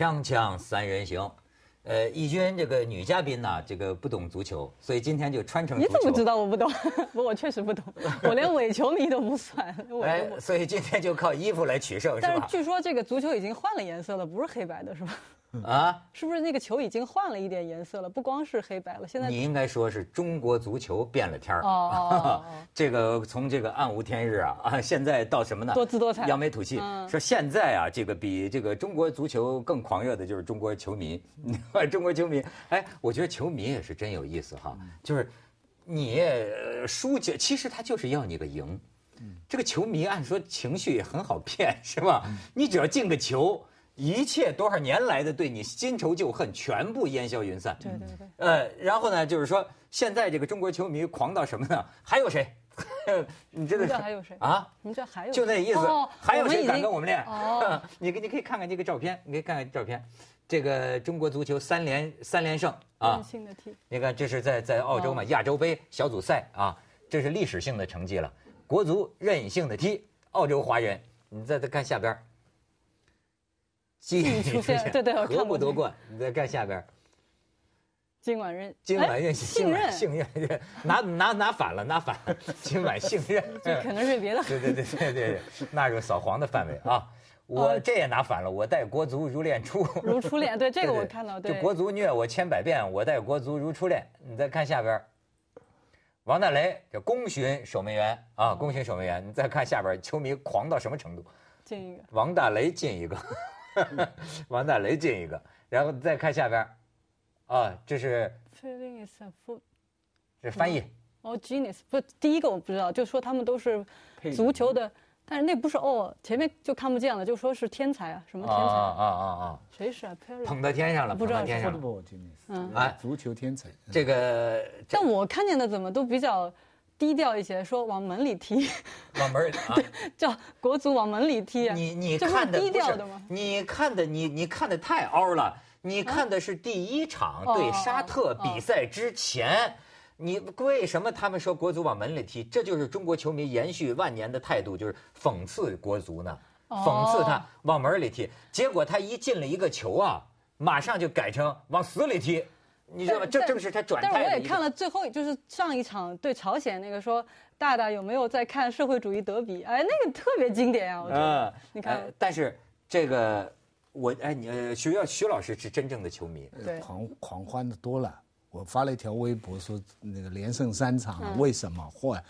锵锵三人行，呃，义军这个女嘉宾呢，这个不懂足球，所以今天就穿成。你怎么知道我不懂？不，我确实不懂，我连伪球迷都不算。哎，所以今天就靠衣服来取胜，是吧？但是据说这个足球已经换了颜色了，不是黑白的，是吧？啊，是不是那个球已经换了一点颜色了？不光是黑白了，现在你应该说是中国足球变了天儿。哦，这个从这个暗无天日啊 啊，现在到什么呢？多姿多彩，扬眉吐气。说现在啊，这个比这个中国足球更狂热的就是中国球迷。中国球迷，哎，我觉得球迷也是真有意思哈。就是你输就，其实他就是要你个赢。这个球迷按说情绪也很好骗，是吧？你只要进个球。一切多少年来的对你新仇旧恨全部烟消云散。对对对。呃，然后呢，就是说现在这个中国球迷狂到什么呢？还有谁？你知道还有谁啊？你这还有就那意思。还有谁敢跟我们练？哦。你 你可以看看这个照片，你可以看看照片。这个中国足球三连三连胜啊！任性的踢。你看这是在在澳洲嘛亚洲杯小组赛啊，这是历史性的成绩了。国足任性的踢澳洲华人，你再再看下边。继续出现，对 对，何不夺冠？你再看下边。今晚任今晚任信任信任 拿拿拿反了，拿反了。今晚信任，这可能是别的。对对对对对，纳入扫黄的范围啊！我这也拿反了，我待国足如恋初。如初恋，对这个我看到。就国足虐我千百遍，我待国足如初恋。你再看下边，王大雷这功勋守门员啊，功勋守门员。你再看下边，球迷狂到什么程度？进一个。王大雷进一个。王大雷进一个，然后再看下边，啊，这是这翻译。哦，genius 不，第一个我不知道，就说他们都是足球的，但是那不是哦，前面就看不见了，就说是天才啊，什么天才啊啊啊啊！谁是啊？捧到天上了，不知道天上。嗯，哎，足球天才。这个，但我看见的怎么都比较。低调一些，说往门里踢，往门里对，叫国足往门里踢。你你看的低调的吗？你看的你你看的太凹了。你看的是第一场对沙特比赛之前，你为什么他们说国足往门里踢？这就是中国球迷延续万年的态度，就是讽刺国足呢，讽刺他往门里踢。结果他一进了一个球啊，马上就改成往死里踢。你知道吗？这正是他转但是我也看了最后，就是上一场对朝鲜那个说，大大有没有在看社会主义德比？哎，那个特别经典啊！我觉得，你看。但是这个我哎，你徐耀徐老师是真正的球迷，对，狂狂欢的多了。我发了一条微博说，那个连胜三场，为什么？嚯，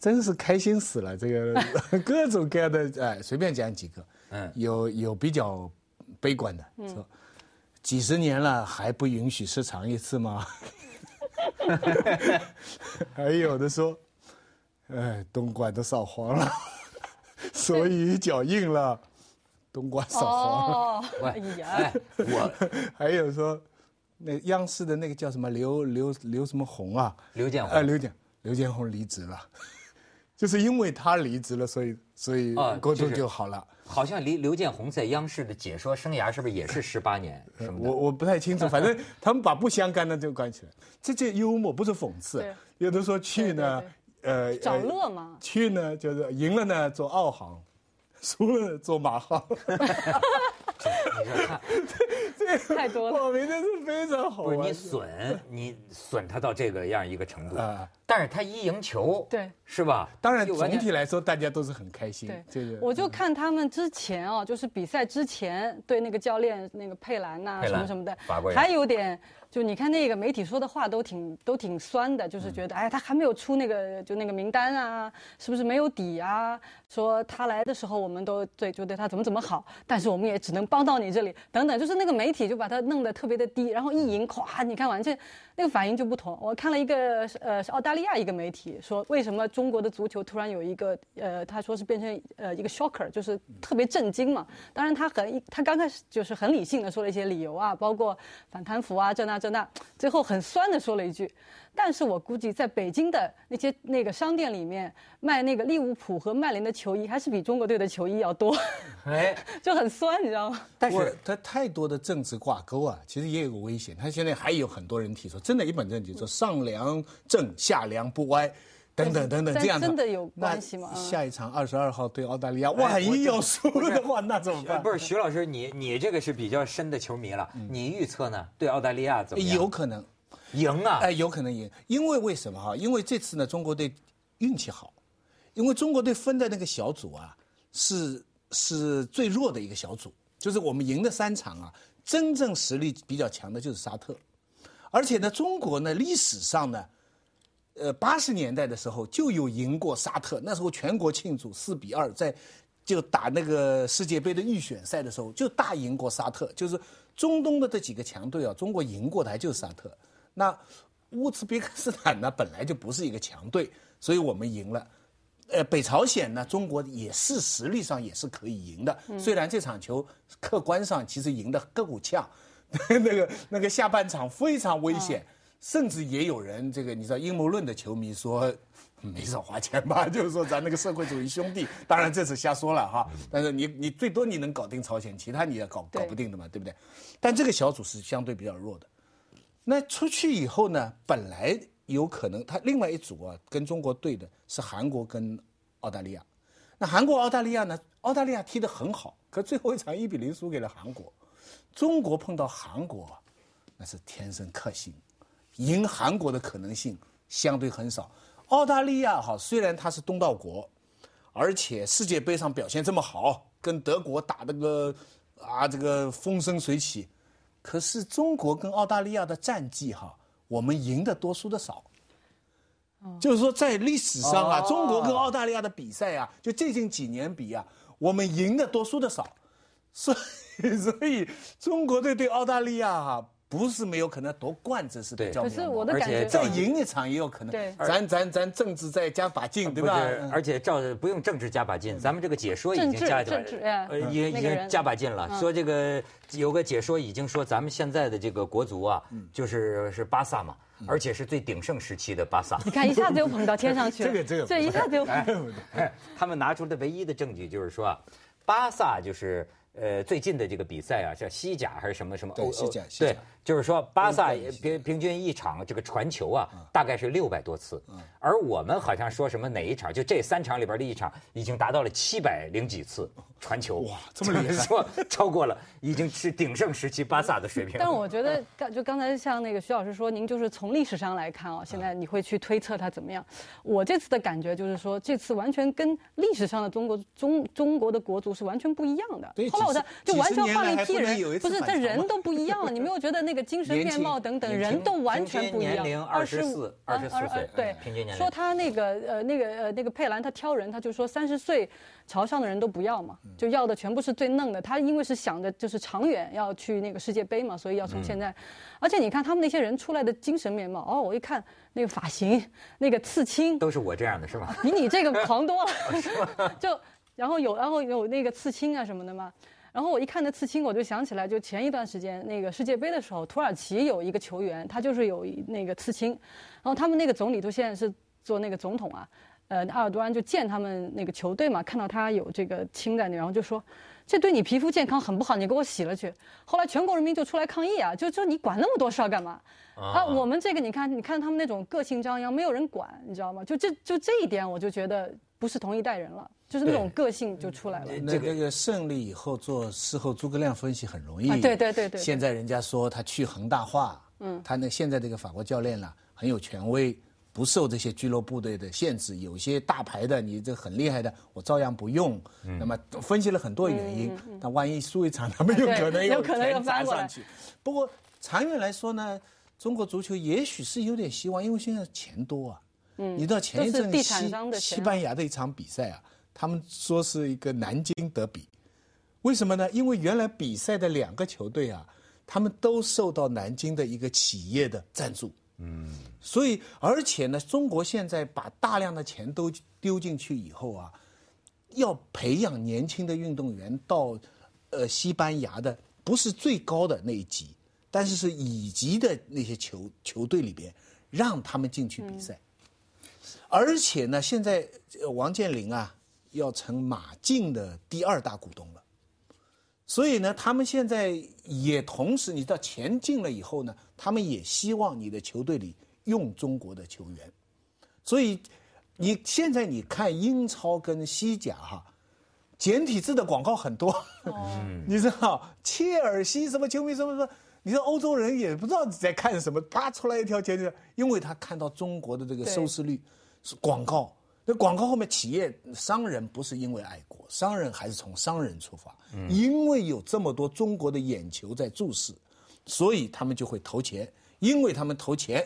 真是开心死了！这个 各种各样的哎，随便讲几个，嗯，有有比较悲观的说。几十年了还不允许失常一次吗？还有的说，哎，东莞都扫黄了，所以脚硬了，东莞扫黄了。哎呀，我 还有说，那央视的那个叫什么刘刘刘什么红啊？刘建宏。哎，刘建刘建宏离职了，就是因为他离职了，所以所以国足就好了。好像刘刘建宏在央视的解说生涯是不是也是十八年什么的？我我不太清楚，反正 他们把不相干的就关起来，这这幽默不是讽刺。有的说去呢，呃，找乐嘛。去呢就是赢了呢做澳航，输了做马航。你看，这太多了。我明天是非常好。不是你损你损他到这个样一个程度啊！但是他一赢球，对，是吧？当然，总体来说大家都是很开心。对，我就看他们之前哦，就是比赛之前对那个教练那个佩兰呐什么什么的，还有点。就你看那个媒体说的话都挺都挺酸的，就是觉得哎，他还没有出那个就那个名单啊，是不是没有底啊？说他来的时候我们都对就对他怎么怎么好，但是我们也只能帮到你这里。等等，就是那个媒体就把他弄得特别的低，然后一赢，咵，你看完这那个反应就不同。我看了一个呃是澳大利亚一个媒体说，为什么中国的足球突然有一个呃他说是变成呃一个 shocker，就是特别震惊嘛。当然他很他刚开始就是很理性的说了一些理由啊，包括反贪腐啊这那这。那最后很酸的说了一句，但是我估计在北京的那些那个商店里面卖那个利物浦和曼联的球衣，还是比中国队的球衣要多。哎，就很酸，你知道吗？但是它太多的政治挂钩啊，其实也有个危险。他现在还有很多人提出，真的一本正经说上梁正下梁不歪，等等等等这样真的有关系吗？下一场二十二号对澳大利亚，万一要输的话，那怎么办？不是徐老师，你你这个是比较深的球迷了，你预测呢？对澳大利亚怎么样？有可能赢啊！哎，有可能赢，因为为什么哈？因为这次呢，中国队运气好，因为中国队分的那个小组啊，是是最弱的一个小组，就是我们赢的三场啊，真正实力比较强的就是沙特，而且呢，中国呢历史上呢。呃，八十年代的时候就有赢过沙特，那时候全国庆祝四比二，在就打那个世界杯的预选赛的时候就大赢过沙特，就是中东的这几个强队啊，中国赢过的还就是沙特。那乌兹别克斯坦呢，本来就不是一个强队，所以我们赢了。呃，北朝鲜呢，中国也是实力上也是可以赢的，虽然这场球客观上其实赢得够呛，那个那个下半场非常危险。甚至也有人，这个你知道阴谋论的球迷说，没少花钱吧？就是说咱那个社会主义兄弟，当然这次瞎说了哈。但是你你最多你能搞定朝鲜，其他你也搞搞不定的嘛，对不对？但这个小组是相对比较弱的。那出去以后呢，本来有可能他另外一组啊，跟中国对的是韩国跟澳大利亚。那韩国澳大利亚呢？澳大利亚踢得很好，可最后一场一比零输给了韩国。中国碰到韩国，那是天生克星。赢韩国的可能性相对很少。澳大利亚哈，虽然它是东道国，而且世界杯上表现这么好，跟德国打那个啊这个风生水起，可是中国跟澳大利亚的战绩哈，我们赢的多输的少。就是说在历史上啊，中国跟澳大利亚的比赛啊，就最近几年比啊，我们赢的多输的少，所以 所以中国队对澳大利亚哈。不是没有可能夺冠，这是比较。可是我的感觉，再赢一场也有可能。对，咱咱咱政治再加把劲，对吧？而且照不用政治加把劲，咱们这个解说已经加政治，呃，已已经加把劲了。说这个有个解说已经说，咱们现在的这个国足啊，就是是巴萨嘛，而且是最鼎盛时期的巴萨。你看一下子又捧到天上去了，这个这个，这一下子又。他们拿出的唯一的证据就是说，巴萨就是呃最近的这个比赛啊，叫西甲还是什么什么欧西甲对。就是说，巴萨平平均一场这个传球啊，大概是六百多次，而我们好像说什么哪一场，就这三场里边的一场，已经达到了七百零几次传球。哇，这么厉害！说超过了，已经是鼎盛时期巴萨的水平。但我觉得，刚就刚才像那个徐老师说，您就是从历史上来看啊，现在你会去推测他怎么样？我这次的感觉就是说，这次完全跟历史上的中国中中国的国足是完全不一样的。后就完全换了一批人，不是这人都不一样了。你没有觉得那？个精神面貌等等，人都完全不一样。年龄二十四，二十四岁，对，平均年龄。说他那个呃那个呃那个佩兰，他挑人，他就说三十岁朝上的人都不要嘛，就要的全部是最嫩的。他因为是想着就是长远要去那个世界杯嘛，所以要从现在。而且你看他们那些人出来的精神面貌，哦，我一看那个发型，那个刺青，都是我这样的是吧？比你这个狂多了，就然后有然后有那个刺青啊什么的嘛。然后我一看那刺青，我就想起来，就前一段时间那个世界杯的时候，土耳其有一个球员，他就是有那个刺青。然后他们那个总理都现在是做那个总统啊，呃，阿尔多安就见他们那个球队嘛，看到他有这个青在那，然后就说，这对你皮肤健康很不好，你给我洗了去。后来全国人民就出来抗议啊，就说你管那么多事儿干嘛？啊，我们这个你看，你看他们那种个性张扬，没有人管，你知道吗？就这就这一点，我就觉得不是同一代人了。就是那种个性就出来了。那那个胜利以后做事后诸葛亮分析很容易。对对对对。现在人家说他去恒大化，嗯，他那现在这个法国教练呢很有权威，不受这些俱乐部队的限制。有些大牌的你这很厉害的，我照样不用。那么分析了很多原因，那万一输一场，他们有可能有可能又翻上去。不过长远来说呢，中国足球也许是有点希望，因为现在钱多啊。嗯。你知道前一阵西西班牙的一场比赛啊。他们说是一个南京德比，为什么呢？因为原来比赛的两个球队啊，他们都受到南京的一个企业的赞助，嗯，所以而且呢，中国现在把大量的钱都丢进去以后啊，要培养年轻的运动员到，呃，西班牙的不是最高的那一级，但是是乙级的那些球球队里边，让他们进去比赛，而且呢，现在王健林啊。要成马竞的第二大股东了，所以呢，他们现在也同时，你知道钱进了以后呢，他们也希望你的球队里用中国的球员，所以你现在你看英超跟西甲哈，简体字的广告很多，你知道切尔西什么球迷什么什么，你说欧洲人也不知道你在看什么，啪出来一条简体，因为他看到中国的这个收视率是广告，那广告后面企业商人不是因为爱国，商人还是从商人出发，因为有这么多中国的眼球在注视，所以他们就会投钱，因为他们投钱，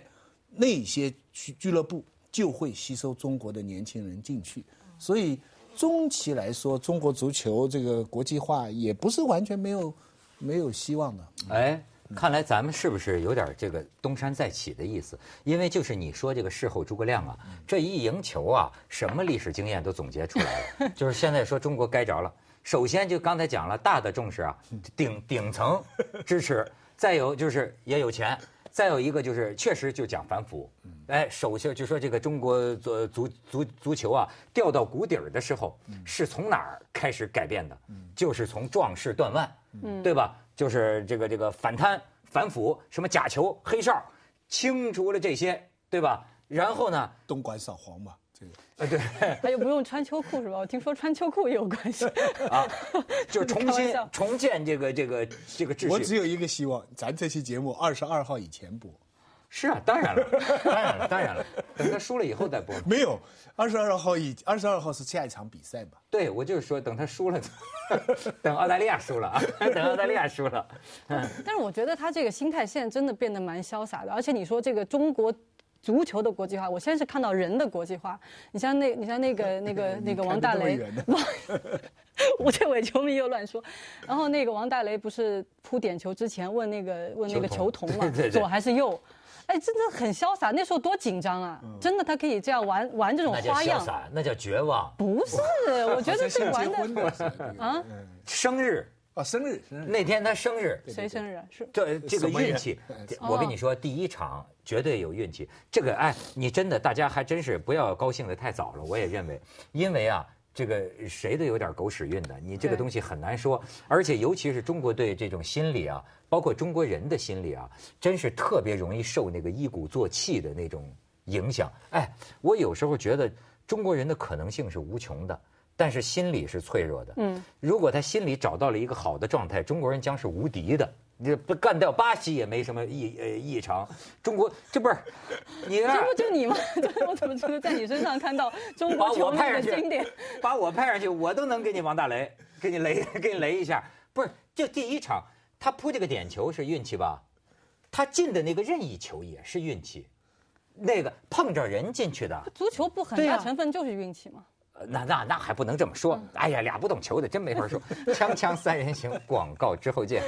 那些俱俱乐部。就会吸收中国的年轻人进去，所以中期来说，中国足球这个国际化也不是完全没有没有希望的。哎，看来咱们是不是有点这个东山再起的意思？因为就是你说这个事后诸葛亮啊，这一赢球啊，什么历史经验都总结出来了。就是现在说中国该着了，首先就刚才讲了，大的重视啊，顶顶层支持，再有就是也有钱。再有一个就是，确实就讲反腐。哎，首先就说这个中国足足足足球啊，掉到谷底儿的时候，是从哪儿开始改变的？就是从壮士断腕，对吧？就是这个这个反贪反腐，什么假球黑哨，清除了这些，对吧？然后呢，东莞扫黄嘛。啊，对，他又不用穿秋裤是吧？我听说穿秋裤也有关系啊，就是 重新重建这个这个这个秩序。我只有一个希望，咱这期节目二十二号以前播。是啊，当然了，当然了，当然了，等他输了以后再播。没有，二十二号以二十二号是下一场比赛嘛？对，我就是说等他输了，等澳大利亚输了啊，等澳大利亚输了。嗯，但是我觉得他这个心态现在真的变得蛮潇洒的，而且你说这个中国。足球的国际化，我先是看到人的国际化。你像那，你像那个那个 那个王大雷，吴建伟球迷又乱说。然后那个王大雷不是扑点球之前问那个问那个球童嘛，左还是右？哎，真的很潇洒。那时候多紧张啊！真的，他可以这样玩玩这种花样。那叫潇洒，那叫绝望。不是，我觉得这玩的啊，生日。哦，生日，生日那天他生日，谁生日？是这这个运气，我跟你说，第一场绝对有运气。这个哎，你真的大家还真是不要高兴的太早了。我也认为，因为啊，这个谁都有点狗屎运的，你这个东西很难说。而且尤其是中国队这种心理啊，包括中国人的心理啊，真是特别容易受那个一鼓作气的那种影响。哎，我有时候觉得中国人的可能性是无穷的。但是心理是脆弱的。嗯，如果他心里找到了一个好的状态，中国人将是无敌的。你不干掉巴西也没什么异呃异常。中国这不是你这不就你吗？我怎么觉得在你身上看到中国球迷的经典？把我派上去，我都能给你王大雷，给你雷，给你雷一下。不是，就第一场他扑这个点球是运气吧？他进的那个任意球也是运气，那个碰着人进去的。足球不很大成分就是运气吗？那那那还不能这么说，哎呀，俩不懂球的真没法说。锵锵三人行，广告之后见。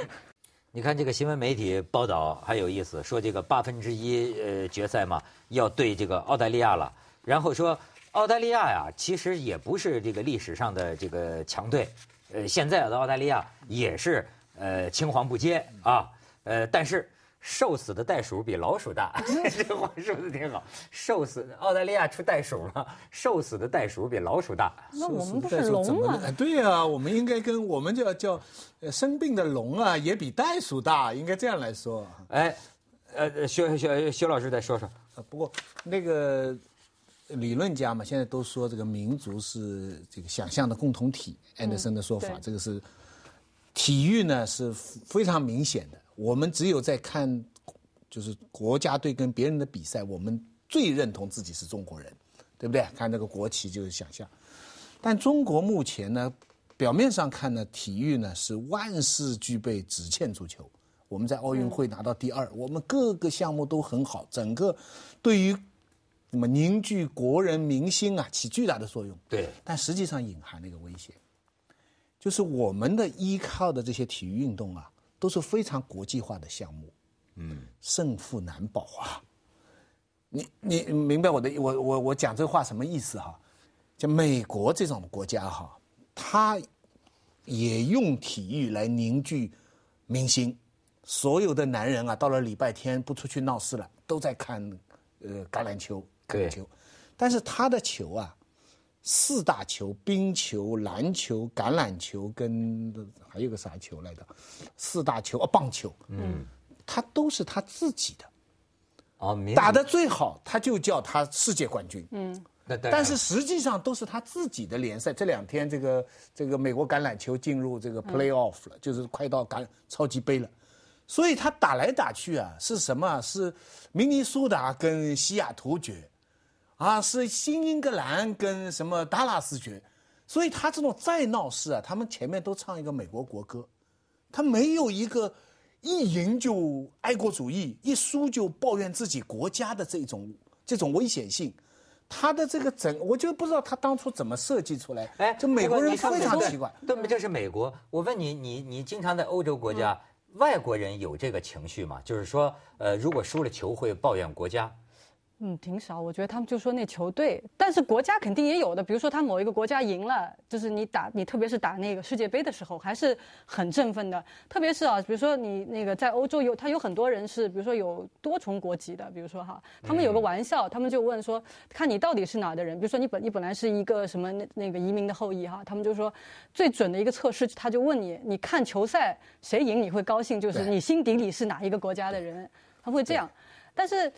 你看这个新闻媒体报道还有意思，说这个八分之一呃决赛嘛要对这个澳大利亚了，然后说澳大利亚呀其实也不是这个历史上的这个强队，呃现在的澳大利亚也是呃青黄不接啊，呃但是。瘦死的袋鼠比老鼠大，这话说的挺好。瘦死澳大利亚出袋鼠了，瘦死的袋鼠比老鼠大。那我们不是龙吗？对呀，我们应该跟我们叫叫，生病的龙啊，也比袋鼠大，应该这样来说。哎，呃，薛薛薛老师再说说。不过那个理论家嘛，现在都说这个民族是这个想象的共同体。安德森的说法，这个是体育呢是非常明显的。我们只有在看，就是国家队跟别人的比赛，我们最认同自己是中国人，对不对？看那个国旗就是想象。但中国目前呢，表面上看呢，体育呢是万事俱备，只欠足球。我们在奥运会拿到第二，我们各个项目都很好，整个对于什么凝聚国人民心啊，起巨大的作用。对。但实际上隐含了一个危险，就是我们的依靠的这些体育运动啊。都是非常国际化的项目，嗯，胜负难保啊。你你明白我的我我我讲这话什么意思哈？就美国这种国家哈，他也用体育来凝聚明星。所有的男人啊，到了礼拜天不出去闹事了，都在看呃橄榄球、橄榄球。但是他的球啊。四大球：冰球、篮球、橄榄球跟还有个啥球来着？四大球啊，棒球。嗯，他都是他自己的。哦，打的最好，他就叫他世界冠军。嗯，但是实际上都是他自己的联赛。这两天这个这个美国橄榄球进入这个 playoff 了，就是快到橄超级杯了，所以他打来打去啊，是什么？是明尼苏达跟西雅图决，啊，是新英格兰跟什么达拉斯决，所以他这种再闹事啊，他们前面都唱一个美国国歌，他没有一个一赢就爱国主义，一输就抱怨自己国家的这种这种危险性。他的这个整，我就不知道他当初怎么设计出来。哎，这美国人非常奇怪。对，这是美国。我问你，你你经常在欧洲国家，外国人有这个情绪吗？就是说，呃，如果输了球会抱怨国家。嗯，挺少。我觉得他们就说那球队，但是国家肯定也有的。比如说他某一个国家赢了，就是你打你，特别是打那个世界杯的时候，还是很振奋的。特别是啊，比如说你那个在欧洲有，他有很多人是，比如说有多重国籍的。比如说哈，他们有个玩笑，他们就问说，看你到底是哪的人。比如说你本你本来是一个什么那那个移民的后裔哈，他们就说最准的一个测试，他就问你，你看球赛谁赢你会高兴，就是你心底里是哪一个国家的人，他会这样。但是。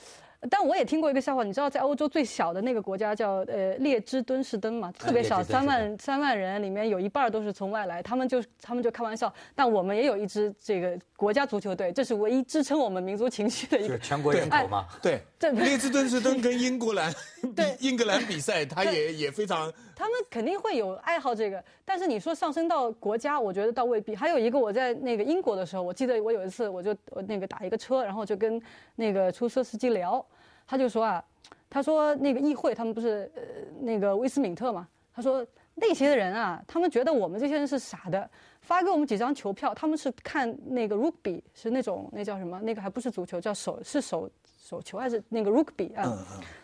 但我也听过一个笑话，你知道在欧洲最小的那个国家叫呃列支敦士登嘛，特别小，三万三万人，里面有一半都是从外来，他们就他们就开玩笑，但我们也有一支这个国家足球队，这是唯一支撑我们民族情绪的一个全国人口嘛？对，列支敦士登跟英格兰对英格兰比赛，他也也非常。他们肯定会有爱好这个，但是你说上升到国家，我觉得倒未必。还有一个，我在那个英国的时候，我记得我有一次，我就那个打一个车，然后就跟那个出租车司机聊，他就说啊，他说那个议会他们不是呃那个威斯敏特嘛，他说那些人啊，他们觉得我们这些人是傻的，发给我们几张球票，他们是看那个 rugby 是那种那叫什么，那个还不是足球，叫手是手手球还是那个 rugby 啊？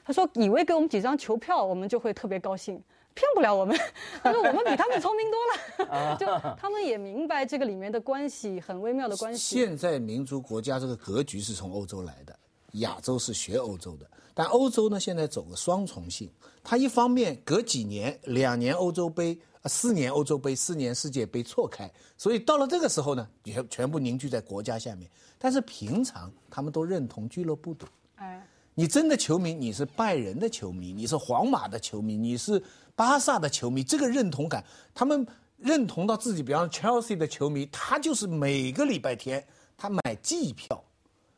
他说以为给我们几张球票，我们就会特别高兴。骗不了我们，他说我们比他们聪明多了，就他们也明白这个里面的关系很微妙的关系。现在民族国家这个格局是从欧洲来的，亚洲是学欧洲的，但欧洲呢现在走个双重性，它一方面隔几年两年欧洲杯，四年欧洲杯，四年世界杯错开，所以到了这个时候呢，全全部凝聚在国家下面，但是平常他们都认同俱乐部的。哎，你真的球迷，你是拜仁的球迷，你是皇马的球迷，你是。巴萨的球迷这个认同感，他们认同到自己，比方说 Chelsea 的球迷，他就是每个礼拜天他买季票，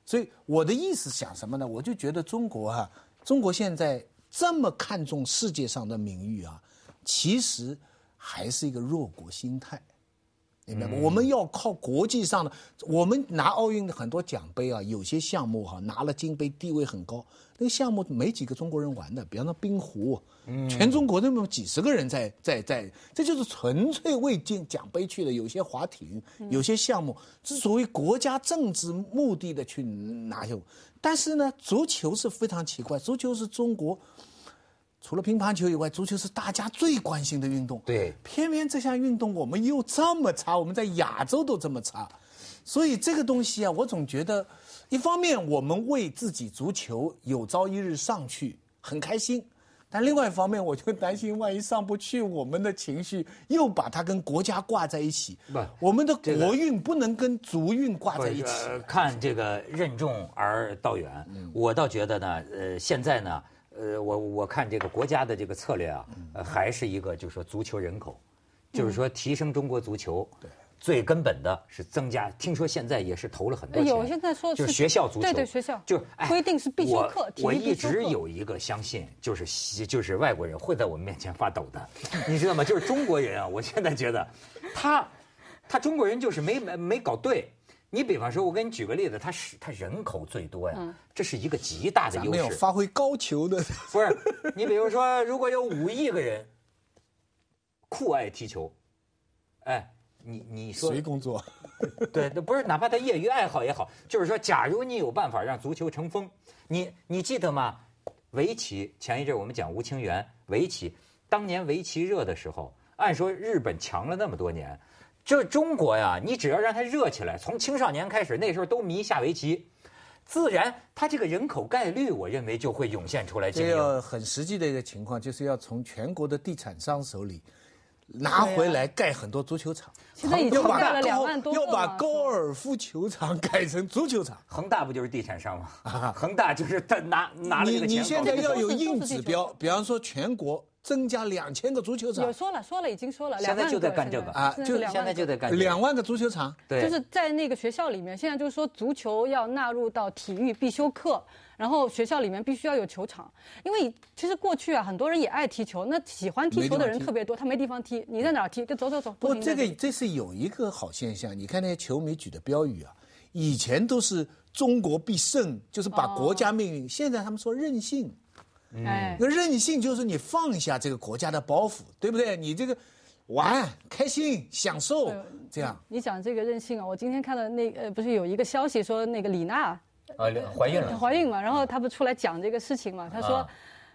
所以我的意思想什么呢？我就觉得中国啊，中国现在这么看重世界上的名誉啊，其实还是一个弱国心态。明白吗？我们要靠国际上的，我们拿奥运的很多奖杯啊，有些项目哈拿了金杯，地位很高。那个项目没几个中国人玩的，比方说冰壶，全中国那么几十个人在在在，这就是纯粹为进奖杯去的。有些划艇，有些项目是属于国家政治目的的去拿下。但是呢，足球是非常奇怪，足球是中国。除了乒乓球以外，足球是大家最关心的运动。对，偏偏这项运动我们又这么差，我们在亚洲都这么差，所以这个东西啊，我总觉得，一方面我们为自己足球有朝一日上去很开心，但另外一方面我就担心，万一上不去，我们的情绪又把它跟国家挂在一起。不，我们的国运不能跟足运挂在一起。看这个任重而道远，我倒觉得呢，呃，现在呢。呃，我我看这个国家的这个策略啊，呃，还是一个就是说足球人口，就是说提升中国足球，对，最根本的是增加。听说现在也是投了很多钱，有现在说就是学校足球，对对学校就规定是必修课，我一直有一个相信，就是就是外国人会在我们面前发抖的，你知道吗？就是中国人啊，我现在觉得他他中国人就是没没没搞对。你比方说，我给你举个例子，它是它人口最多呀，这是一个极大的优势。没有发挥高球的，不是？你比如说，如果有五亿个人酷爱踢球，哎，你你说谁工作？对，那不是哪怕他业余爱好也好，就是说，假如你有办法让足球成风，你你记得吗？围棋前一阵我们讲吴清源围棋，当年围棋热的时候，按说日本强了那么多年。这中国呀，你只要让它热起来，从青少年开始，那时候都迷下围棋，自然它这个人口概率，我认为就会涌现出来。这要很实际的一个情况，就是要从全国的地产商手里拿回来盖很多足球场。现在已经盖了两万多要把高尔夫球场改成足球场。恒大不就是地产商吗？恒大就是他拿拿了这个钱。你你现在要有硬指标，比方说全国。增加两千个足球场，有说了说了已经说了，现在就在干这个。啊，就现在就在干两万个足球场，对，就是在那个学校里面，现在就是说足球要纳入到体育必修课，然后学校里面必须要有球场，因为其实过去啊，很多人也爱踢球，那喜欢踢球的人特别多，他没地方踢，你在哪儿踢？就走走走。不，这个这是有一个好现象，你看那些球迷举的标语啊，以前都是中国必胜，就是把国家命运，现在他们说任性。哎，那任性就是你放下这个国家的包袱，对不对？你这个玩开心享受这样。你讲这个任性啊，我今天看到那呃，不是有一个消息说那个李娜啊怀孕了，怀孕嘛，然后她不出来讲这个事情嘛？她说，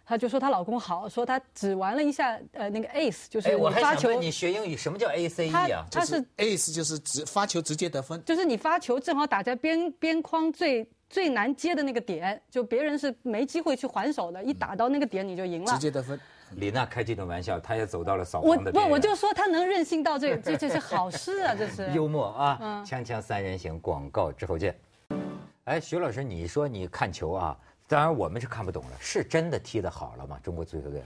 她就说她老公好，说她只玩了一下呃那个 ace，就是发球。你学英语什么叫 A C E 啊？她是 ace 就是直发球直接得分，就是你发球正好打在边边框最。最难接的那个点，就别人是没机会去还手的，一打到那个点你就赢了，直接得分。李娜开这种玩笑，她也走到了扫黄的边。我不，我就说她能任性到这，这这是好事啊，这是。幽默啊！锵锵三人行，广告之后见。哎，徐老师，你说你看球啊？当然我们是看不懂了，是真的踢得好了吗？中国足球队？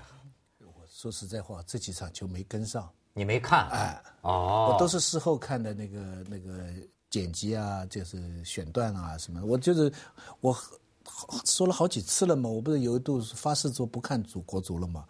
我说实在话，这几场球没跟上。你没看？哎，哦，我都是事后看的那个那个。剪辑啊，就是选段啊，什么？我就是我说了好几次了嘛，我不是有一度发誓说不看足国足了嘛？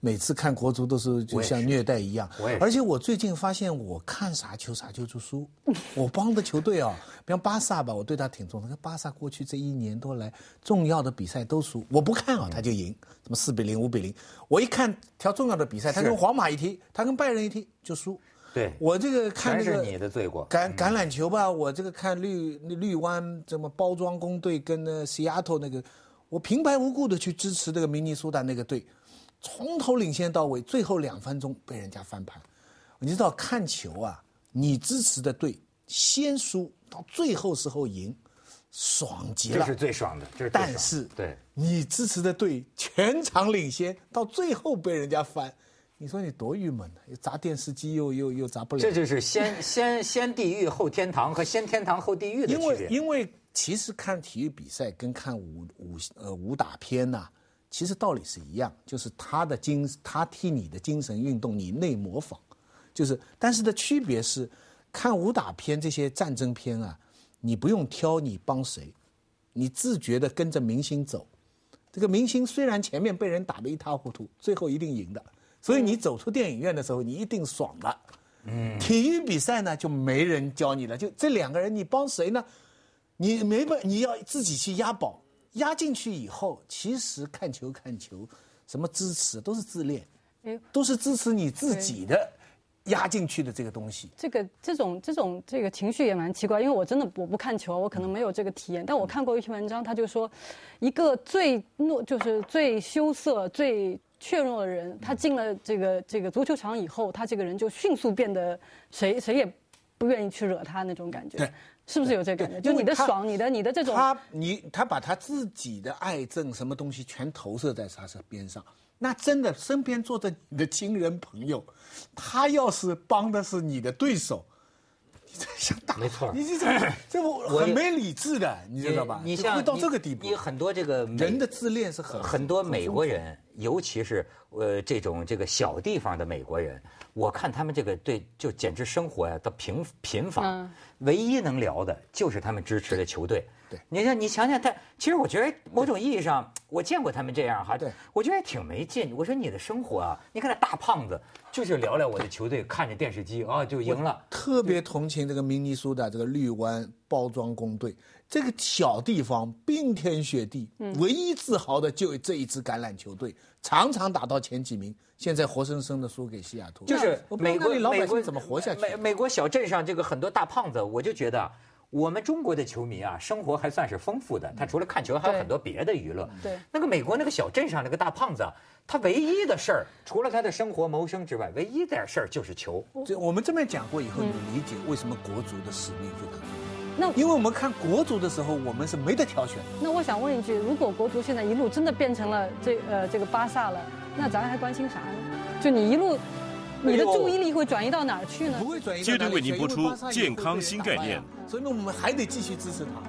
每次看国足都是就像虐待一样。而且我最近发现，我看啥球啥球就输。我帮的球队啊，比方巴萨吧，我对他挺重视。巴萨过去这一年多来，重要的比赛都输。我不看啊，他就赢，什么四比零、五比零。我一看挑重要的比赛，他跟皇马一踢，他跟拜仁一踢就输。对我这个看这个你的罪过橄橄榄球吧，我这个看绿绿湾怎么包装工队跟那西雅图那个，我平白无故的去支持这个明尼苏达那个队，从头领先到尾，最后两分钟被人家翻盘。你知道看球啊，你支持的队先输到最后时候赢，爽极了，这是最爽的。这是但是对你支持的队全场领先到最后被人家翻。你说你多郁闷呢？又砸电视机，又又又砸不了。这就是先 先先地狱后天堂和先天堂后地狱的区别。因为因为其实看体育比赛跟看武武呃武打片呐，其实道理是一样，就是他的精他替你的精神运动，你内模仿，就是但是的区别是，看武打片这些战争片啊，你不用挑你帮谁，你自觉的跟着明星走，这个明星虽然前面被人打得一塌糊涂，最后一定赢的。所以你走出电影院的时候，你一定爽了。嗯，体育比赛呢就没人教你了，就这两个人，你帮谁呢？你没办，你要自己去押宝，押进去以后，其实看球看球，什么支持都是自恋，都是支持你自己的压进去的这个东西。这个这种这种这个情绪也蛮奇怪，因为我真的我不看球，我可能没有这个体验。但我看过一篇文章，他就说，一个最懦就是最羞涩最。怯懦的人，他进了这个这个足球场以后，他这个人就迅速变得谁谁也不愿意去惹他那种感觉，是不是有这个感觉？就你的爽，你的你的这种，他你他把他自己的爱憎什么东西全投射在他身边上，那真的身边坐着你的亲人朋友，他要是帮的是你的对手。想打没错，你这这不很没理智的，你知道吧？你像会到这个地步，你很多这个人的自恋是很很多美国人，尤其是呃这种这个小地方的美国人，我看他们这个对就简直生活呀都贫贫乏，唯一能聊的就是他们支持的球队。对，你看你想想他，其实我觉得某种意义上我见过他们这样哈，对，我觉得挺没劲。我说你的生活啊，你看那大胖子。就是聊聊我的球队，看着电视机啊就赢了。特别同情这个明尼苏达这个绿湾包装工队，这个小地方冰天雪地，唯一自豪的就这一支橄榄球队，常常打到前几名，现在活生生的输给西雅图。就是美国老百姓怎么活下去？美美国小镇上这个很多大胖子，我就觉得我们中国的球迷啊，生活还算是丰富的。他除了看球，还有很多别的娱乐。对，那个美国那个小镇上那个大胖子。他唯一的事儿，除了他的生活谋生之外，唯一点事儿就是球。这我们这边讲过以后，你理解为什么国足的使命非常重要？那因为我们看国足的时候，我们是没得挑选。那我想问一句，如果国足现在一路真的变成了这呃这个巴萨了，那咱还关心啥呢？就你一路，你的注意力会转移到哪儿去呢？不会转移。接着为您播出健康新概念，所以呢，我们还得继续支持他。